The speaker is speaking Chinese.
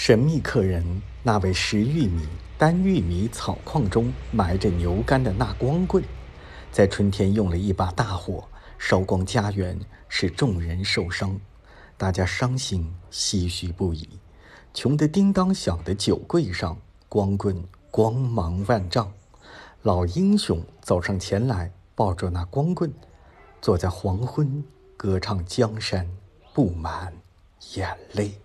神秘客人那位食玉米单玉米草矿中埋着牛肝的那光棍在春天用了一把大火烧光家园使众人受伤。大家伤心唏嘘不已。穷得叮当响的酒柜上光棍光芒万丈老英雄走上前来抱着那光棍坐在黄昏歌唱江山布满眼泪。